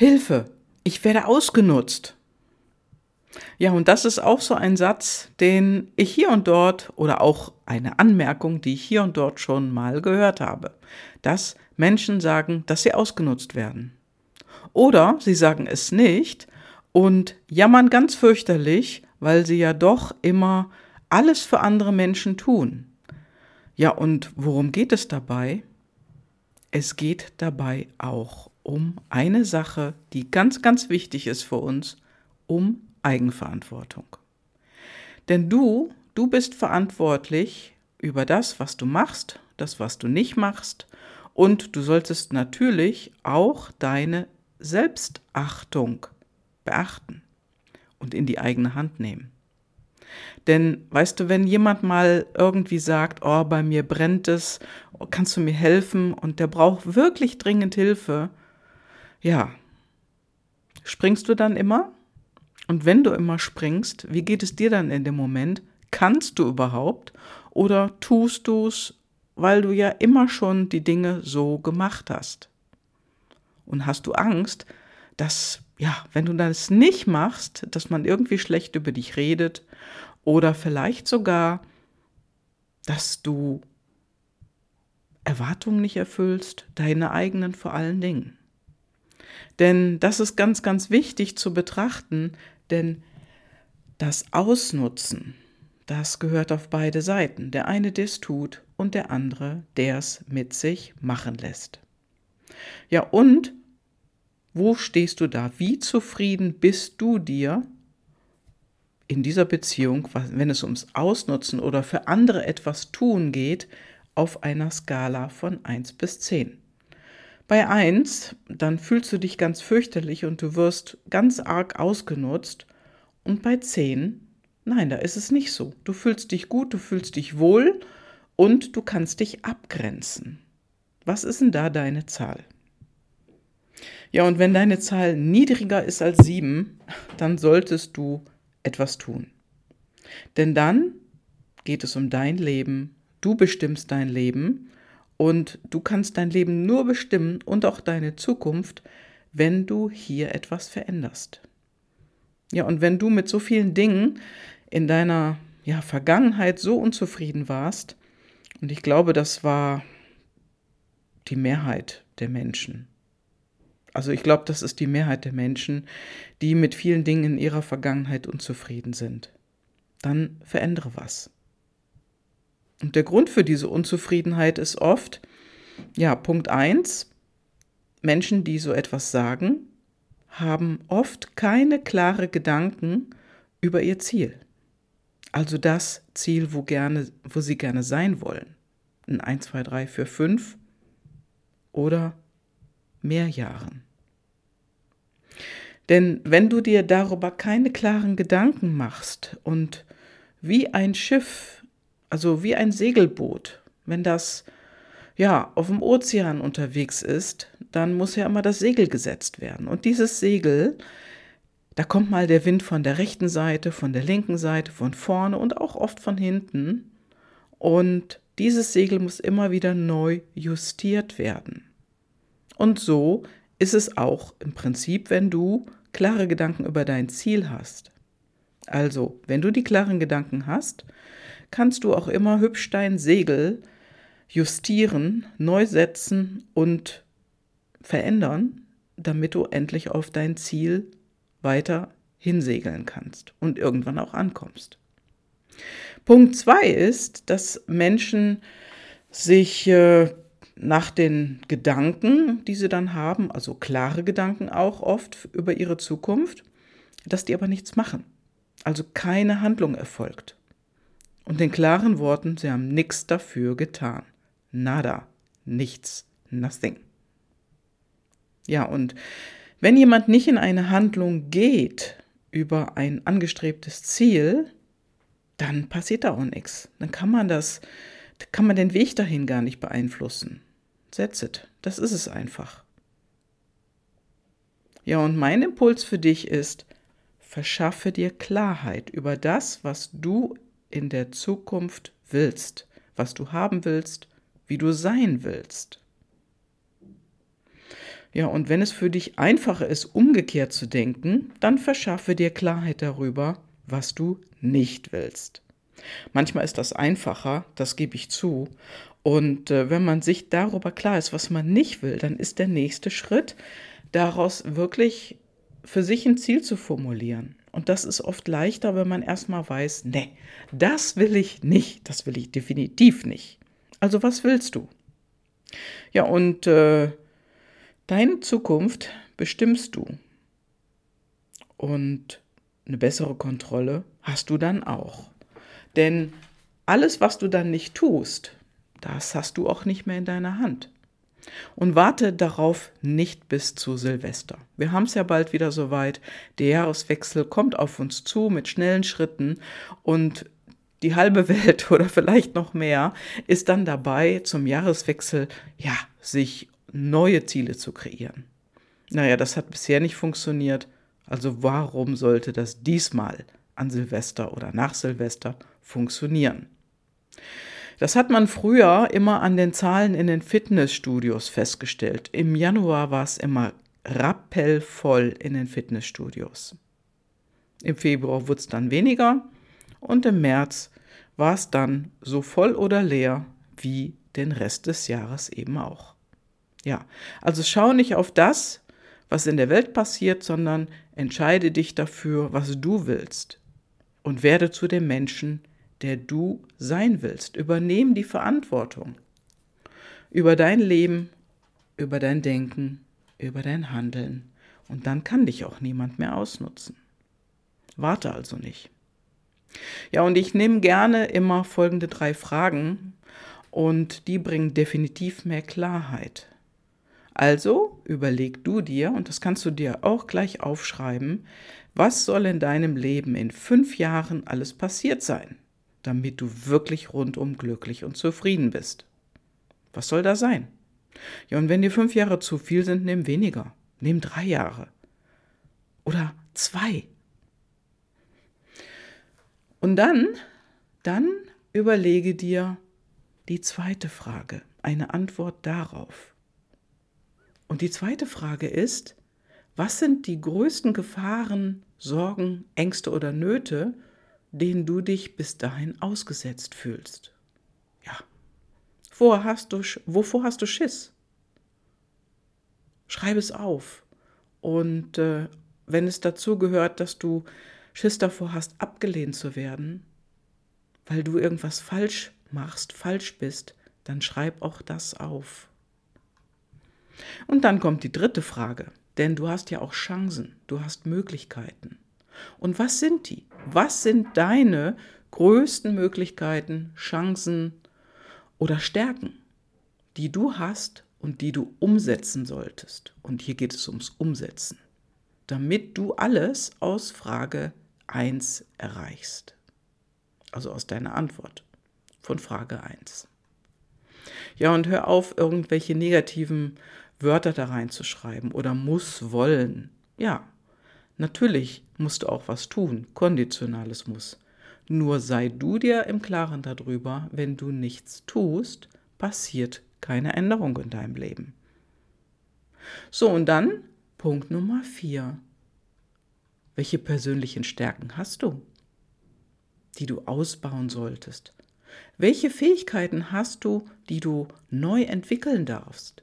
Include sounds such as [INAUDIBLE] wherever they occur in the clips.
Hilfe, ich werde ausgenutzt. Ja, und das ist auch so ein Satz, den ich hier und dort oder auch eine Anmerkung, die ich hier und dort schon mal gehört habe, dass Menschen sagen, dass sie ausgenutzt werden. Oder sie sagen es nicht und jammern ganz fürchterlich, weil sie ja doch immer alles für andere Menschen tun. Ja, und worum geht es dabei? Es geht dabei auch um eine Sache, die ganz, ganz wichtig ist für uns, um Eigenverantwortung. Denn du, du bist verantwortlich über das, was du machst, das, was du nicht machst, und du solltest natürlich auch deine Selbstachtung beachten und in die eigene Hand nehmen. Denn weißt du, wenn jemand mal irgendwie sagt, oh, bei mir brennt es, kannst du mir helfen und der braucht wirklich dringend Hilfe, ja, springst du dann immer? Und wenn du immer springst, wie geht es dir dann in dem Moment? Kannst du überhaupt oder tust du es, weil du ja immer schon die Dinge so gemacht hast? Und hast du Angst, dass, ja, wenn du das nicht machst, dass man irgendwie schlecht über dich redet oder vielleicht sogar, dass du Erwartungen nicht erfüllst, deine eigenen vor allen Dingen. Denn das ist ganz, ganz wichtig zu betrachten, denn das Ausnutzen, das gehört auf beide Seiten. Der eine, der es tut und der andere, der es mit sich machen lässt. Ja, und wo stehst du da? Wie zufrieden bist du dir in dieser Beziehung, wenn es ums Ausnutzen oder für andere etwas tun geht, auf einer Skala von 1 bis 10? Bei 1, dann fühlst du dich ganz fürchterlich und du wirst ganz arg ausgenutzt. Und bei 10, nein, da ist es nicht so. Du fühlst dich gut, du fühlst dich wohl und du kannst dich abgrenzen. Was ist denn da deine Zahl? Ja, und wenn deine Zahl niedriger ist als sieben, dann solltest du etwas tun. Denn dann geht es um dein Leben, du bestimmst dein Leben und du kannst dein Leben nur bestimmen und auch deine Zukunft, wenn du hier etwas veränderst. Ja, und wenn du mit so vielen Dingen in deiner ja, Vergangenheit so unzufrieden warst, und ich glaube, das war die Mehrheit der Menschen, also ich glaube, das ist die Mehrheit der Menschen, die mit vielen Dingen in ihrer Vergangenheit unzufrieden sind. Dann verändere was. Und der Grund für diese Unzufriedenheit ist oft, ja, Punkt 1, Menschen, die so etwas sagen, haben oft keine klare Gedanken über ihr Ziel. Also das Ziel, wo, gerne, wo sie gerne sein wollen. In 1, 2, 3, 4, 5 oder mehr Jahren. Denn wenn du dir darüber keine klaren Gedanken machst und wie ein Schiff, also wie ein Segelboot, wenn das ja auf dem Ozean unterwegs ist, dann muss ja immer das Segel gesetzt werden. Und dieses Segel, da kommt mal der Wind von der rechten Seite, von der linken Seite, von vorne und auch oft von hinten. Und dieses Segel muss immer wieder neu justiert werden. Und so ist es auch im Prinzip, wenn du klare Gedanken über dein Ziel hast. Also, wenn du die klaren Gedanken hast, kannst du auch immer hübsch dein Segel justieren, neu setzen und verändern, damit du endlich auf dein Ziel weiter hinsegeln kannst und irgendwann auch ankommst. Punkt zwei ist, dass Menschen sich äh, nach den Gedanken, die sie dann haben, also klare Gedanken auch oft über ihre Zukunft, dass die aber nichts machen. Also keine Handlung erfolgt. Und den klaren Worten, sie haben nichts dafür getan. Nada, nichts, nothing. Ja, und wenn jemand nicht in eine Handlung geht über ein angestrebtes Ziel, dann passiert da auch nichts. Dann kann man das, kann man den Weg dahin gar nicht beeinflussen. That's it. Das ist es einfach. Ja, und mein Impuls für dich ist, verschaffe dir Klarheit über das, was du in der Zukunft willst, was du haben willst, wie du sein willst. Ja, und wenn es für dich einfacher ist, umgekehrt zu denken, dann verschaffe dir Klarheit darüber, was du nicht willst. Manchmal ist das einfacher, das gebe ich zu. Und äh, wenn man sich darüber klar ist, was man nicht will, dann ist der nächste Schritt, daraus wirklich für sich ein Ziel zu formulieren. Und das ist oft leichter, wenn man erstmal weiß, nee, das will ich nicht, das will ich definitiv nicht. Also was willst du? Ja, und äh, deine Zukunft bestimmst du. Und eine bessere Kontrolle hast du dann auch. Denn alles, was du dann nicht tust, das hast du auch nicht mehr in deiner Hand. Und warte darauf nicht bis zu Silvester. Wir haben es ja bald wieder soweit. Der Jahreswechsel kommt auf uns zu mit schnellen Schritten und die halbe [LAUGHS] Welt oder vielleicht noch mehr ist dann dabei, zum Jahreswechsel, ja, sich neue Ziele zu kreieren. Naja, das hat bisher nicht funktioniert. Also warum sollte das diesmal an Silvester oder nach Silvester funktionieren? Das hat man früher immer an den Zahlen in den Fitnessstudios festgestellt. Im Januar war es immer rappellvoll in den Fitnessstudios. Im Februar wurde es dann weniger und im März war es dann so voll oder leer wie den Rest des Jahres eben auch. Ja, also schau nicht auf das, was in der Welt passiert, sondern entscheide dich dafür, was du willst und werde zu dem Menschen, der du sein willst. Übernehm die Verantwortung über dein Leben, über dein Denken, über dein Handeln und dann kann dich auch niemand mehr ausnutzen. Warte also nicht. Ja, und ich nehme gerne immer folgende drei Fragen und die bringen definitiv mehr Klarheit. Also überleg du dir, und das kannst du dir auch gleich aufschreiben, was soll in deinem Leben in fünf Jahren alles passiert sein, damit du wirklich rundum glücklich und zufrieden bist. Was soll da sein? Ja, und wenn dir fünf Jahre zu viel sind, nimm weniger. Nimm drei Jahre. Oder zwei. Und dann, dann überlege dir die zweite Frage, eine Antwort darauf. Und die zweite Frage ist, was sind die größten Gefahren, Sorgen, Ängste oder Nöte, denen du dich bis dahin ausgesetzt fühlst? Ja. Wovor hast du, wovor hast du Schiss? Schreib es auf. Und äh, wenn es dazu gehört, dass du Schiss davor hast, abgelehnt zu werden, weil du irgendwas falsch machst, falsch bist, dann schreib auch das auf. Und dann kommt die dritte Frage, denn du hast ja auch Chancen, du hast Möglichkeiten. Und was sind die? Was sind deine größten Möglichkeiten, Chancen oder Stärken, die du hast und die du umsetzen solltest? Und hier geht es ums Umsetzen, damit du alles aus Frage 1 erreichst. Also aus deiner Antwort von Frage 1. Ja, und hör auf, irgendwelche negativen Wörter da reinzuschreiben oder muss, wollen. Ja, natürlich musst du auch was tun, konditionales muss. Nur sei du dir im Klaren darüber, wenn du nichts tust, passiert keine Änderung in deinem Leben. So, und dann Punkt Nummer 4. Welche persönlichen Stärken hast du, die du ausbauen solltest? Welche Fähigkeiten hast du, die du neu entwickeln darfst,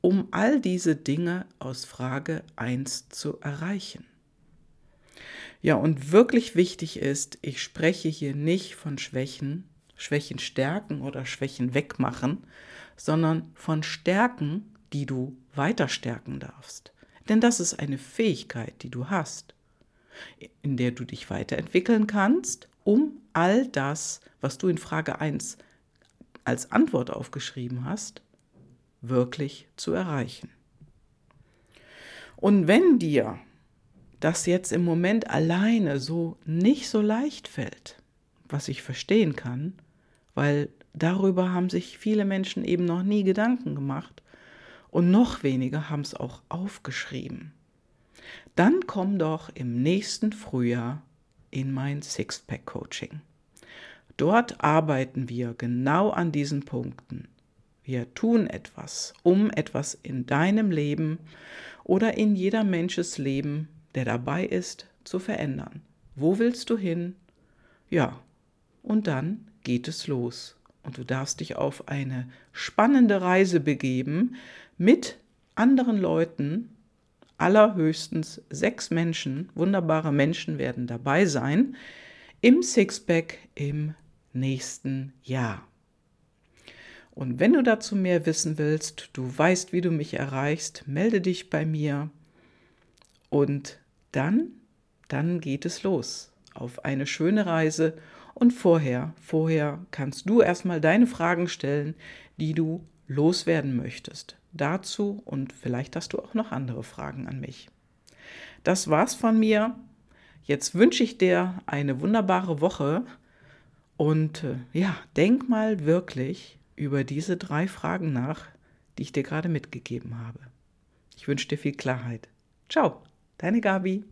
um all diese Dinge aus Frage 1 zu erreichen? Ja, und wirklich wichtig ist, ich spreche hier nicht von Schwächen, Schwächen stärken oder Schwächen wegmachen, sondern von Stärken, die du weiter stärken darfst. Denn das ist eine Fähigkeit, die du hast in der du dich weiterentwickeln kannst, um all das, was du in Frage 1 als Antwort aufgeschrieben hast, wirklich zu erreichen. Und wenn dir das jetzt im Moment alleine so nicht so leicht fällt, was ich verstehen kann, weil darüber haben sich viele Menschen eben noch nie Gedanken gemacht und noch weniger haben es auch aufgeschrieben dann komm doch im nächsten Frühjahr in mein Sixpack-Coaching. Dort arbeiten wir genau an diesen Punkten. Wir tun etwas, um etwas in deinem Leben oder in jeder Mensches Leben, der dabei ist, zu verändern. Wo willst du hin? Ja, und dann geht es los. Und du darfst dich auf eine spannende Reise begeben mit anderen Leuten, allerhöchstens sechs Menschen, wunderbare Menschen werden dabei sein, im Sixpack im nächsten Jahr. Und wenn du dazu mehr wissen willst, du weißt, wie du mich erreichst, melde dich bei mir und dann, dann geht es los auf eine schöne Reise und vorher, vorher kannst du erstmal deine Fragen stellen, die du loswerden möchtest. Dazu und vielleicht hast du auch noch andere Fragen an mich. Das war's von mir. Jetzt wünsche ich dir eine wunderbare Woche und äh, ja, denk mal wirklich über diese drei Fragen nach, die ich dir gerade mitgegeben habe. Ich wünsche dir viel Klarheit. Ciao, deine Gabi.